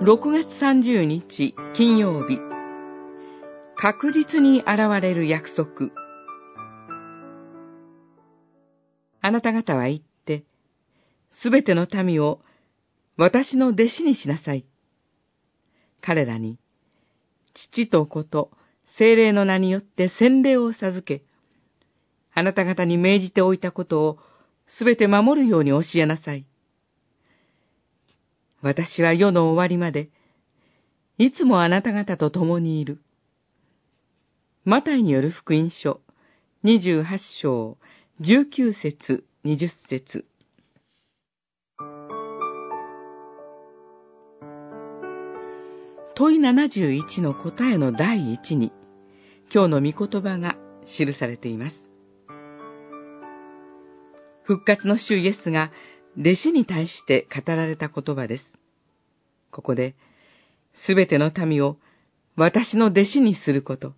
6月30日金曜日確実に現れる約束あなた方は言って、すべての民を私の弟子にしなさい。彼らに、父と子と精霊の名によって洗礼を授け、あなた方に命じておいたことをすべて守るように教えなさい。私は世の終わりまで、いつもあなた方と共にいる。マタイによる福音書、28章、19節、20節。問い71の答えの第一に、今日の御言葉が記されています。復活の主イエスが弟子に対して語られた言葉です。ここで、すべての民を私の弟子にすること、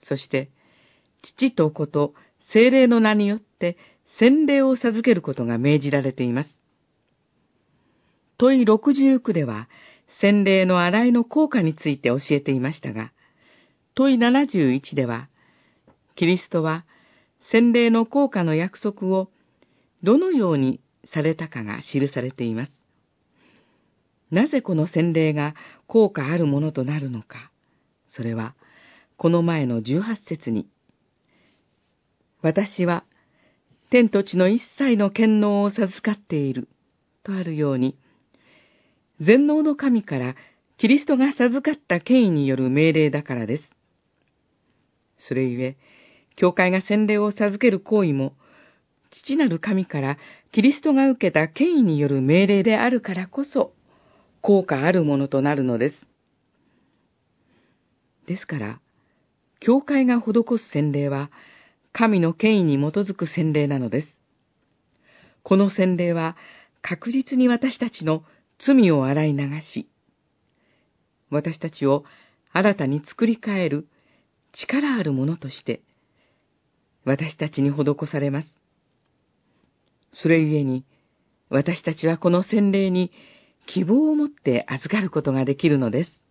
そして、父と子と精霊の名によって洗礼を授けることが命じられています。問い69では、洗礼の洗いの効果について教えていましたが、問い71では、キリストは洗礼の効果の約束をどのようにされたかが記されています。なぜこの洗礼が効果あるものとなるのか、それは、この前の18節に、私は天と地の一切の権能を授かっている、とあるように、全能の神からキリストが授かった権威による命令だからです。それゆえ、教会が洗礼を授ける行為も、父なる神からキリストが受けた権威による命令であるからこそ、効果あるものとなるのです。ですから、教会が施す洗礼は、神の権威に基づく洗礼なのです。この洗礼は、確実に私たちの罪を洗い流し、私たちを新たに作り変える力あるものとして、私たちに施されます。それゆえに、私たちはこの洗礼に希望を持って預かることができるのです。